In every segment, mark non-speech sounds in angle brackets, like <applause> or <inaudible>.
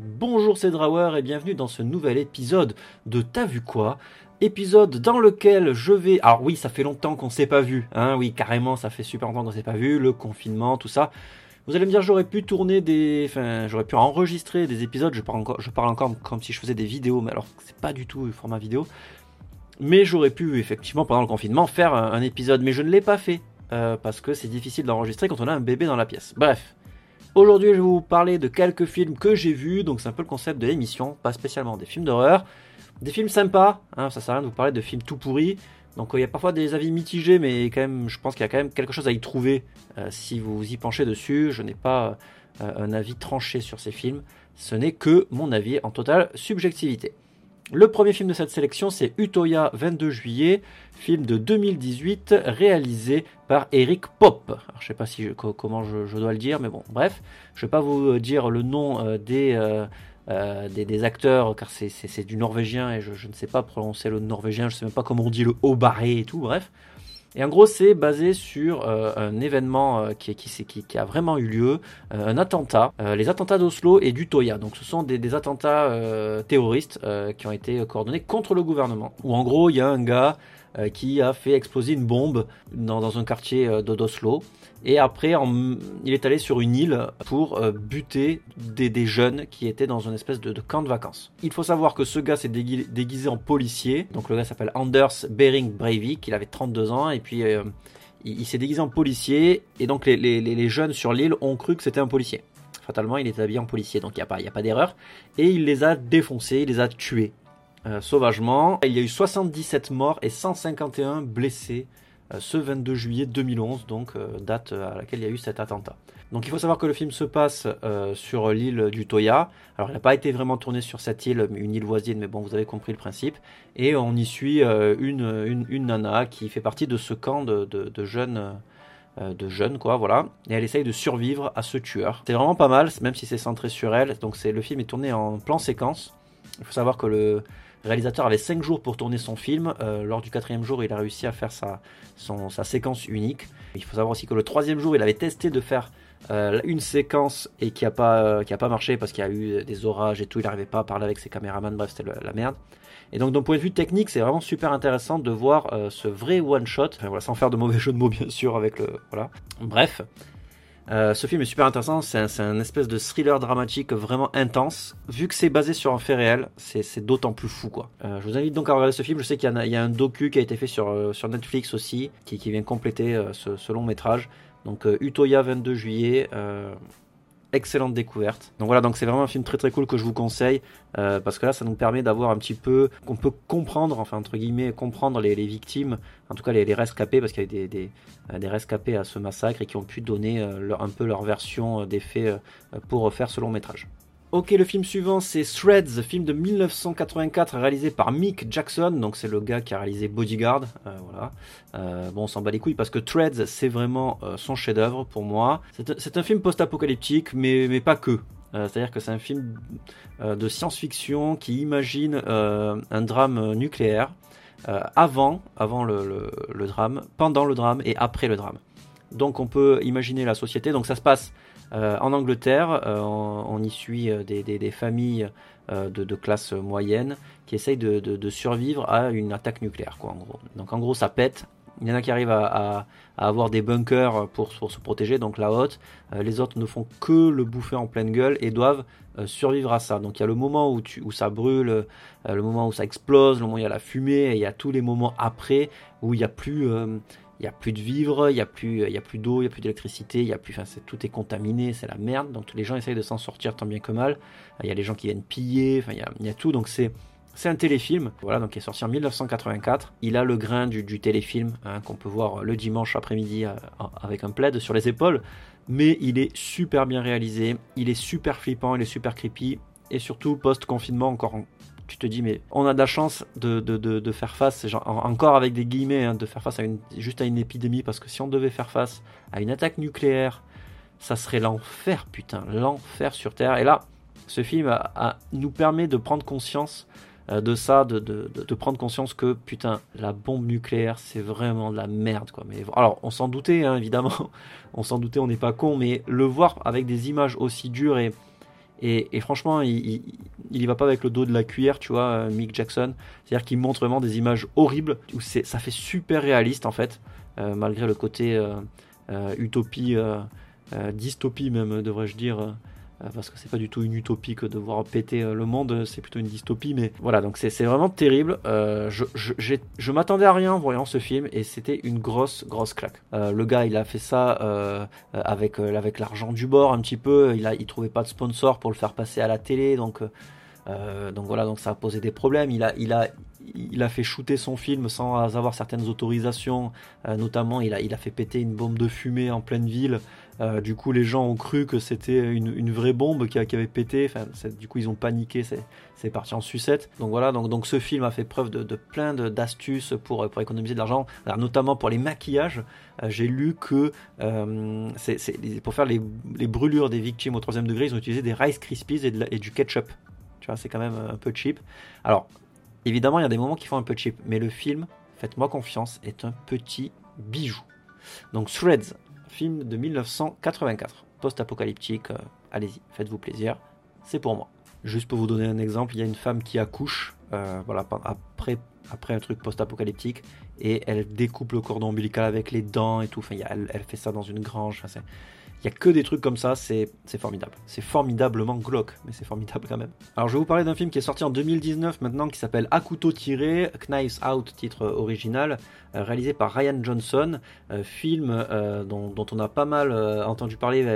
Bonjour c'est Drawer et bienvenue dans ce nouvel épisode de T'as vu quoi? Épisode dans lequel je vais... Alors oui, ça fait longtemps qu'on s'est pas vu, hein, oui carrément ça fait super longtemps qu'on s'est pas vu, le confinement, tout ça. Vous allez me dire j'aurais pu tourner des... Enfin j'aurais pu enregistrer des épisodes, je parle, encore, je parle encore comme si je faisais des vidéos, mais alors c'est pas du tout le format vidéo. Mais j'aurais pu effectivement pendant le confinement faire un, épisode, mais je ne l'ai pas fait. Euh, parce que c'est difficile d'enregistrer quand on a un bébé dans la pièce. Bref, Aujourd'hui, je vais vous parler de quelques films que j'ai vus, donc c'est un peu le concept de l'émission, pas spécialement des films d'horreur. Des films sympas, hein, ça sert à rien de vous parler de films tout pourris. Donc il y a parfois des avis mitigés, mais quand je pense qu'il y a quand même quelque chose à y trouver euh, si vous y penchez dessus. Je n'ai pas euh, un avis tranché sur ces films, ce n'est que mon avis en totale subjectivité. Le premier film de cette sélection, c'est Utoya 22 juillet, film de 2018 réalisé par Eric Pop. Je sais pas si comment je, dois le dire, mais bon, bref, je vais pas vous dire le nom euh, euh, euh, des, des, acteurs car c'est du norvégien et je, je, ne sais pas prononcer le norvégien, je sais même pas comment on dit le haut barré et tout, bref. Et en gros, c'est basé sur euh, un événement euh, qui, a vraiment eu lieu, euh, un attentat, les attentats d'Oslo et d'Utoya. Donc, ce sont des, attentats terroristes qui ont été coordonnés contre le gouvernement. Où en gros, il y a un gars qui a fait exploser une bombe dans un quartier d'Oslo. Et après, il est allé sur une île pour euh, buter des, jeunes qui étaient dans une espèce de, camp de vacances. Il faut savoir que ce gars s'est déguisé, en policier. Donc le gars s'appelle Anders Bering Breivik. Il avait 32 ans et puis euh, il, s'est déguisé en policier. Et donc les, jeunes sur l'île ont cru que c'était un policier. Fatalement, il est habillé en policier, donc il n'y a pas, pas d'erreur. Et il les a défoncés, il les a tués euh, sauvagement. Il y a eu 77 morts et 151 blessés ce 22 juillet 2011, donc euh, date à laquelle il y a eu cet attentat. Donc il faut savoir que le film se passe euh, sur l'île du Toya. Alors il n'a pas été vraiment tourné sur cette île, une île voisine, mais bon, vous avez compris le principe. Et on y suit une, une, nana qui fait partie de ce camp de, de, jeunes de jeunes quoi voilà et elle essaye de survivre à ce tueur c'est vraiment pas mal même si c'est centré sur elle donc le film est tourné en plan séquence il faut savoir que le le réalisateur avait 5 jours pour tourner son film. Euh, lors du quatrième jour, il a réussi à faire sa, séquence unique. Il faut savoir aussi que le troisième jour, il avait testé de faire euh, une séquence et qui n'a pas, euh, pas marché parce qu'il y a eu des orages et tout. Il n'arrivait pas à parler avec ses caméramans. Bref, c'était la merde. Et donc, d'un point de vue technique, c'est vraiment super intéressant de voir ce vrai one shot. voilà, sans faire de mauvais jeu de mots, <laughs> bien sûr, avec le. Voilà. Bref. Euh, ce film est super intéressant, c'est un, espèce de thriller dramatique vraiment intense. Vu que c'est basé sur un fait réel, c'est d'autant plus fou quoi. Euh, je vous invite donc à regarder ce film. Je sais qu'il y, a un docu qui a été fait sur, euh, sur Netflix aussi, qui, vient compléter ce, long métrage. Donc Utoya 22 juillet, excellente découverte. Donc voilà, donc c'est vraiment un film très très cool que je vous conseille euh, parce que là, ça nous permet d'avoir un petit peu, qu'on peut comprendre, enfin entre guillemets, comprendre les, victimes, en tout cas les, rescapés, parce qu'il y a des, euh, rescapés à ce massacre et qui ont pu donner euh, un peu leur version des faits pour faire ce long métrage. Ok, le film suivant c'est Threads, film de 1984 réalisé par Mick Jackson, donc c'est le gars qui a réalisé Bodyguard. Euh, voilà. Euh, bon, on s'en bat les couilles parce que Threads c'est vraiment euh, son chef-d'œuvre pour moi. C'est un film post-apocalyptique, mais, mais pas que. C'est-à-dire que c'est un film de science-fiction qui imagine un drame nucléaire avant, avant le, drame, pendant le drame et après le drame. Donc on peut imaginer la société. Donc ça se passe en Angleterre, euh, on, y suit euh, des, familles de, classe moyenne qui essayent de, survivre à une attaque nucléaire, quoi, en gros. Donc en gros, ça pète. Il y en a qui arrivent à, avoir des bunkers pour, se protéger, donc la haute. les autres ne font que le bouffer en pleine gueule et doivent survivre à ça. Donc il y a le moment où, où ça brûle, le moment où ça explose, le moment où il y a la fumée, et il y a tous les moments après où il n'y a plus il n'y a plus de vivres, il n'y a plus, d'eau, il n'y a plus d'électricité, enfin, tout est contaminé, c'est la merde. Donc les gens essayent de s'en sortir tant bien que mal. Il y a les gens qui viennent piller, il y a, tout. Donc c'est, c'est un téléfilm, voilà, donc qui est sorti en 1984. Il a le grain du, du téléfilm hein, qu'on peut voir le dimanche après-midi euh, avec un plaid sur les épaules, mais il est super bien réalisé, il est super flippant, il est super creepy, et surtout post-confinement encore tu te dis, mais on a de la chance de, faire face, encore avec des guillemets, hein, de faire face à une, juste à une épidémie, parce que si on devait faire face à une attaque nucléaire, ça serait l'enfer, putain, l'enfer sur Terre. Et là, ce film nous permet de prendre conscience euh, de ça, de, prendre conscience que putain, la bombe nucléaire, c'est vraiment de la merde, quoi. Alors, on s'en doutait, hein, évidemment, <laughs> on s'en doutait, on n'est pas con, mais le voir avec des images aussi dures et Et, franchement, il, y va pas avec le dos de la cuillère, tu vois, Mick Jackson. C'est-à-dire qu'il montre vraiment des images horribles où ça fait super réaliste en fait, malgré le côté utopie, dystopie même, devrais-je dire euh, parce que c'est pas du tout une utopie que de voir péter euh, le monde, c'est plutôt une dystopie. Mais voilà, donc c'est vraiment terrible. Euh, je, je, m'attendais à rien en voyant ce film et c'était une grosse, grosse claque. le gars, il a fait ça avec, avec l'argent du bord un petit peu. Il, a, il trouvait pas de sponsor pour le faire passer à la télé, donc. donc voilà, donc ça a posé des problèmes. Il a, il a, il a fait shooter son film sans avoir certaines autorisations. notamment, il a, fait péter une bombe de fumée en pleine ville. Euh, du coup, les gens ont cru que c'était une, vraie bombe qui, avait pété. du coup, ils ont paniqué. C'est parti en sucette. Donc voilà. Donc, ce film a fait preuve de, plein d'astuces pour, économiser de l'argent, notamment pour les maquillages. Euh, j'ai lu que euh, pour faire les, brûlures des victimes au troisième degré, ils ont utilisé des Rice Krispies et, et du ketchup. Tu vois, c'est quand même un peu cheap. Alors, évidemment, il y a des moments qui font un peu cheap, mais le film, faites-moi confiance, est un petit bijou. Donc Threads, film de 1984, post-apocalyptique. Euh, allez-y, faites-vous plaisir, c'est pour moi. Juste pour vous donner un exemple, il y a une femme qui accouche, euh, voilà, après, après un truc post-apocalyptique, et elle découpe le cordon ombilical avec les dents et tout. Enfin, elle, elle fait ça dans une grange. Il n'y a que des trucs comme ça, c'est formidable. C'est formidablement glauque, mais c'est formidable quand même. Alors je vais vous parler d'un film qui est sorti en 2019 maintenant, qui s'appelle À couteau tiré, Knives Out, titre original, euh, réalisé par Ryan Johnson, euh, film euh, dont, on a pas mal entendu parler,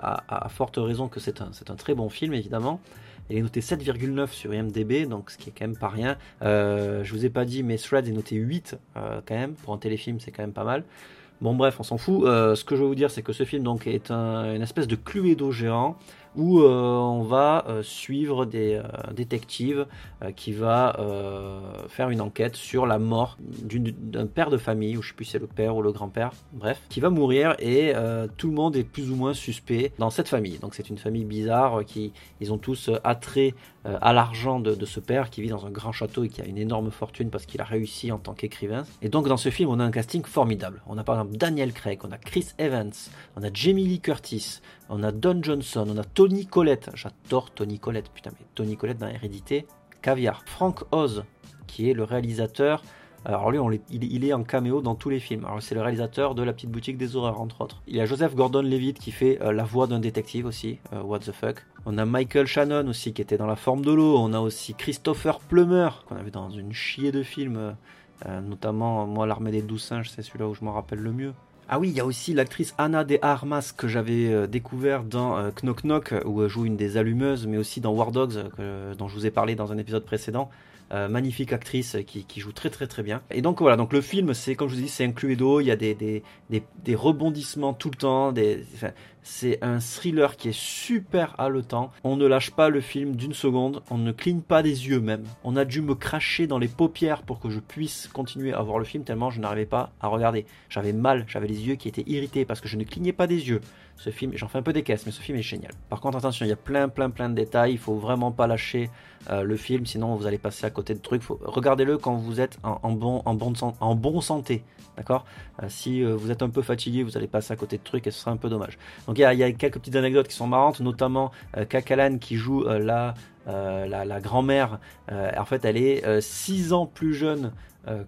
à, forte raison que c'est un, un très bon film évidemment. Il est noté 7,9 sur IMDB, donc ce qui est quand même pas rien. je vous ai pas dit, mais Threads est noté 8 quand même. Pour un téléfilm, c'est quand même pas mal. Bon bref, on s'en fout. Euh, ce que je veux vous dire, c'est que ce film donc est une espèce de Cluedo géant où euh, on va euh, suivre des euh, détectives qui va faire une enquête sur la mort d'un père de famille, ou je sais plus si c'est le père ou le grand-père, bref, qui va mourir et tout le monde est plus ou moins suspect dans cette famille. Donc c'est une famille bizarre qui ils ont tous attrait à l'argent de, de, ce père qui vit dans un grand château et qui a une énorme fortune parce qu'il a réussi en tant qu'écrivain. Et donc dans ce film, on a un casting formidable. On a par exemple Daniel Craig, on a Chris Evans, on a Jamie Lee Curtis, on a Don Johnson, on a Tony Collette, j'adore Tony Collette, putain, mais Tony Collette dans Hérédité, caviar. Frank Oz, qui est le réalisateur. Alors lui, il, est en caméo dans tous les films. Alors c'est le réalisateur de La Petite Boutique des Horreurs, entre autres. Il y a Joseph Gordon-Levitt qui fait euh, la voix d'un détective aussi, euh, What the fuck. On a Michael Shannon aussi qui était dans La Forme de l'eau. On a aussi Christopher Plummer qu'on a dans une chier de films, euh, notamment moi l'Armée des douze singes, c'est celui-là où je m'en rappelle le mieux. Ah oui, il y a aussi l'actrice Anna de Armas que j'avais euh, découvert dans euh, Knock Knock où elle joue une des allumeuses, mais aussi dans War Dogs dont je vous ai parlé dans un épisode précédent. Euh, magnifique actrice qui, joue très très très bien. Et donc voilà, donc le film, c'est comme je vous dis, c'est un cluedo, il y a des, des, rebondissements tout le temps, c'est un thriller qui est super haletant. On ne lâche pas le film d'une seconde, on ne cligne pas des yeux même. On a dû me cracher dans les paupières pour que je puisse continuer à voir le film tellement je n'arrivais pas à regarder. J'avais mal, j'avais les yeux qui étaient irrités parce que je ne clignais pas des yeux. Ce film, j'en fais un peu des caisses, mais ce film est génial. Par contre, attention, il y a plein, plein, plein de détails. Il faut vraiment pas lâcher euh, le film, sinon vous allez passer à côté de trucs. Regardez-le quand vous êtes en, bon, en, bon, santé, d'accord? Euh, Si euh, vous êtes un peu fatigué, vous allez passer à côté de trucs et ce sera un peu dommage. Il y, a quelques petites anecdotes qui sont marrantes, notamment Kakalan qui joue la, la, grand-mère. en fait, elle est 6 ans plus jeune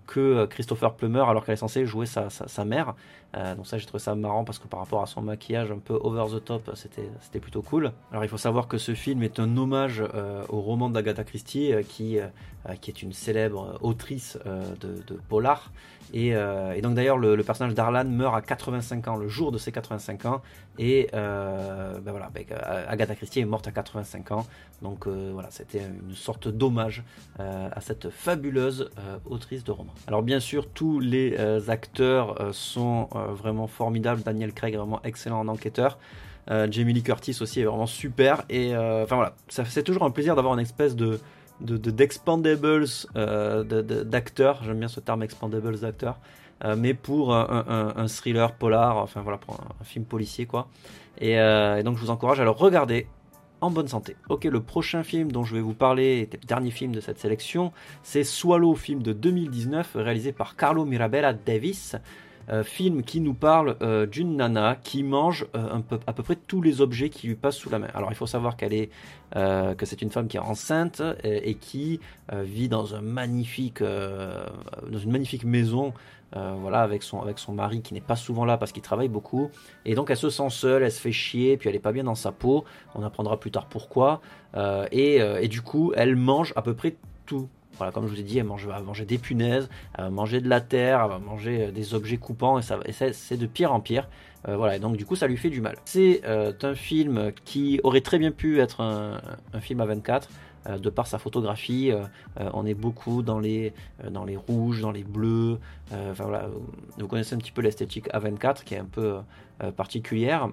que Christopher Plummer alors qu'elle est censée jouer sa, mère. Euh, donc ça j'ai trouvé ça marrant parce que par rapport à son maquillage un peu over the top, c'était plutôt cool. Alors il faut savoir que ce film est un hommage euh, au roman d'Agatha Christie euh, qui, qui est une célèbre autrice de, de, polar. Et, donc d'ailleurs le, personnage d'Arlan meurt à 85 ans, le jour de ses 85 ans. Et ben voilà, ben, Agatha Christie est morte à 85 ans. Donc voilà, c'était une sorte d'hommage à cette fabuleuse autrice de romans. Alors bien sûr, tous les acteurs sont euh, vraiment formidable. Daniel Craig vraiment excellent en enquêteur. Euh, Jamie Lee Curtis aussi est vraiment super. Et euh, enfin voilà, c'est toujours un plaisir d'avoir une espèce de d'expandables d'acteurs. J'aime bien ce terme expandables d'acteurs. mais pour un, thriller polar, enfin voilà, pour un, film policier quoi. Et, donc je vous encourage à le regarder en bonne santé. Ok, le prochain film dont je vais vous parler, le dernier film de cette sélection, c'est Swallow, film de 2019 réalisé par Carlo Mirabella Davis. Film qui nous parle d'une nana qui mange peu, à peu près tous les objets qui lui passent sous la main. Alors il faut savoir qu'elle est, que c'est une femme qui est enceinte et, qui vit dans un magnifique, dans une magnifique maison euh, voilà, avec son, avec son mari qui n'est pas souvent là parce qu'il travaille beaucoup. Et donc elle se sent seule, elle se fait chier, puis elle est pas bien dans sa peau. On apprendra plus tard pourquoi. Euh, euh, et, du coup, elle mange à peu près tout. Voilà, comme je vous ai dit, elle, mange, va manger des punaises, elle va manger de la terre, elle va manger des objets coupants, et, ça, et c'est de pire en pire. voilà, et donc du coup, ça lui fait du mal. C'est un film qui aurait très bien pu être un, film à 24. Euh, de par sa photographie. Euh, euh, on est beaucoup dans les, dans les rouges, dans les bleus. voilà, vous connaissez un petit peu l'esthétique A24 qui est un peu particulière.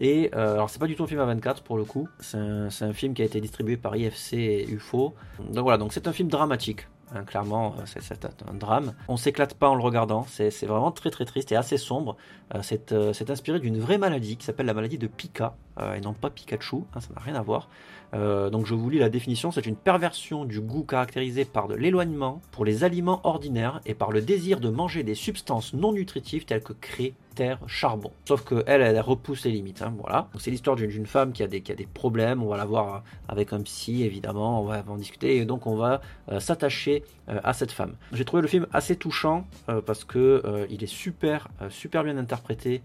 Et alors c'est pas du tout un film A24 pour le coup, c'est un, film qui a été distribué par IFC et UFO. Donc voilà, donc c'est un film dramatique. Hein, clairement, c'est un drame. On s'éclate pas en le regardant, c'est vraiment très très triste et assez sombre. c'est inspiré d'une vraie maladie qui s'appelle la maladie de Pika, et non pas Pikachu, hein, ça n'a rien à voir. Euh, donc je vous lis la définition, c'est une perversion du goût caractérisée par de l'éloignement pour les aliments ordinaires et par le désir de manger des substances non nutritives telles que craie, terre, charbon. Sauf que elle, elle repousse les limites. Hein, voilà. C'est l'histoire d'une femme qui a, des, problèmes. On va la voir avec un psy, évidemment. On va en discuter et donc on va euh, s'attacher euh, à cette femme. J'ai trouvé le film assez touchant parce que il est super, super bien interprété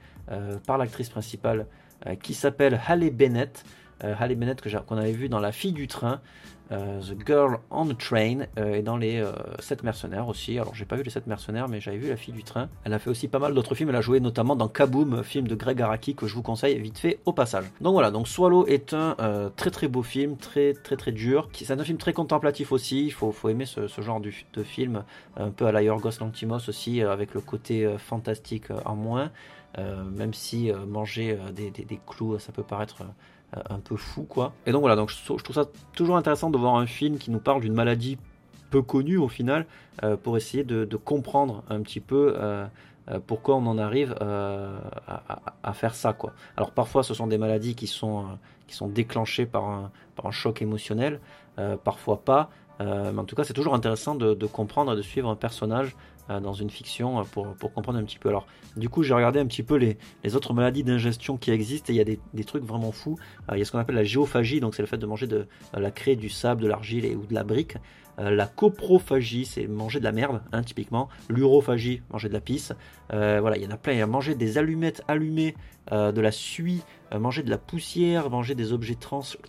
par l'actrice principale qui s'appelle Halle Bennett. Euh, Halle Bennett qu'on avait vu dans La fille du train, euh, The Girl on the Train euh, et dans les 7 mercenaires aussi. Alors j'ai pas vu les 7 mercenaires mais j'avais vu La fille du train. Elle a fait aussi pas mal d'autres films. Elle a joué notamment dans Kaboom, film de Greg Araki que je vous conseille vite fait au passage. Donc voilà, donc Swallow est un très très beau film, très très très dur. C'est un film très contemplatif aussi. Il faut, faut aimer ce, genre de, film, un peu à la Yorgos Lantimos aussi, avec le côté fantastique en moins. Même si manger des, des, clous, ça peut paraître euh, un peu fou quoi. Et donc voilà, donc je, trouve ça toujours intéressant de voir un film qui nous parle d'une maladie peu connue au final euh, pour essayer de, comprendre un petit peu euh, pourquoi on en arrive à, faire ça quoi. Alors parfois ce sont des maladies qui sont, qui sont déclenchées par un, par un choc émotionnel, parfois pas. mais en tout cas, c'est toujours intéressant de, comprendre et de suivre un personnage euh, dans une fiction euh, pour, pour, comprendre un petit peu. Alors, du coup, j'ai regardé un petit peu les, les autres maladies d'ingestion qui existent et il y a des, des trucs vraiment fous. Euh, il y a ce qu'on appelle la géophagie, donc c'est le fait de manger de la craie, du sable, de l'argile ou de la brique. la coprophagie, c'est manger de la merde, hein, typiquement. L'urophagie, manger de la pisse. voilà, il y en a plein. Il y a manger des allumettes allumées, de la suie, manger de la poussière, manger des objets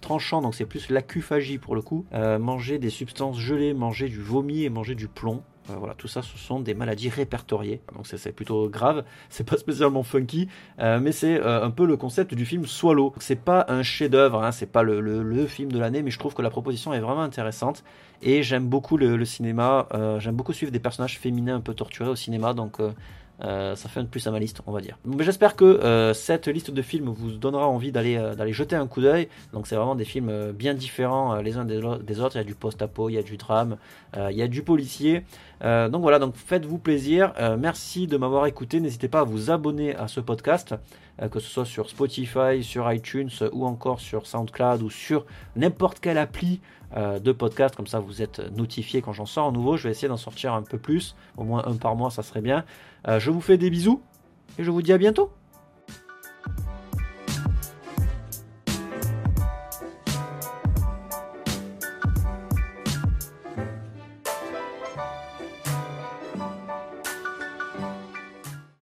tranchants, donc c'est plus l'acuphagie pour le coup. manger des substances gelées, manger du vomi et manger du plomb. Euh, voilà, tout ça, ce sont des maladies répertoriées. Donc c'est plutôt grave. C'est pas spécialement funky, euh, mais c'est euh, un peu le concept du film Swallow. C'est pas un chef-d'œuvre, hein, c'est pas le, film de l'année, mais je trouve que la proposition est vraiment intéressante. Et j'aime beaucoup le cinéma. j'aime beaucoup suivre des personnages féminins un peu torturés au cinéma. Donc euh, ça fait un de plus à ma liste, on va dire. J'espère que euh, cette liste de films vous donnera envie d'aller euh, d'aller jeter un coup d'œil. Donc c'est vraiment des films bien différents les uns des, autres. Il y a du post-apo, il y a du drame, il y a du policier. donc voilà, donc faites-vous plaisir. merci de m'avoir écouté. N'hésitez pas à vous abonner à ce podcast, que ce soit sur Spotify, sur iTunes ou encore sur SoundCloud ou sur n'importe quelle appli de podcast. Comme ça, vous êtes notifié quand j'en sors un nouveau. Je vais essayer d'en sortir un peu plus, au moins un par mois, ça serait bien. Euh, je vous fais des bisous et je vous dis à bientôt.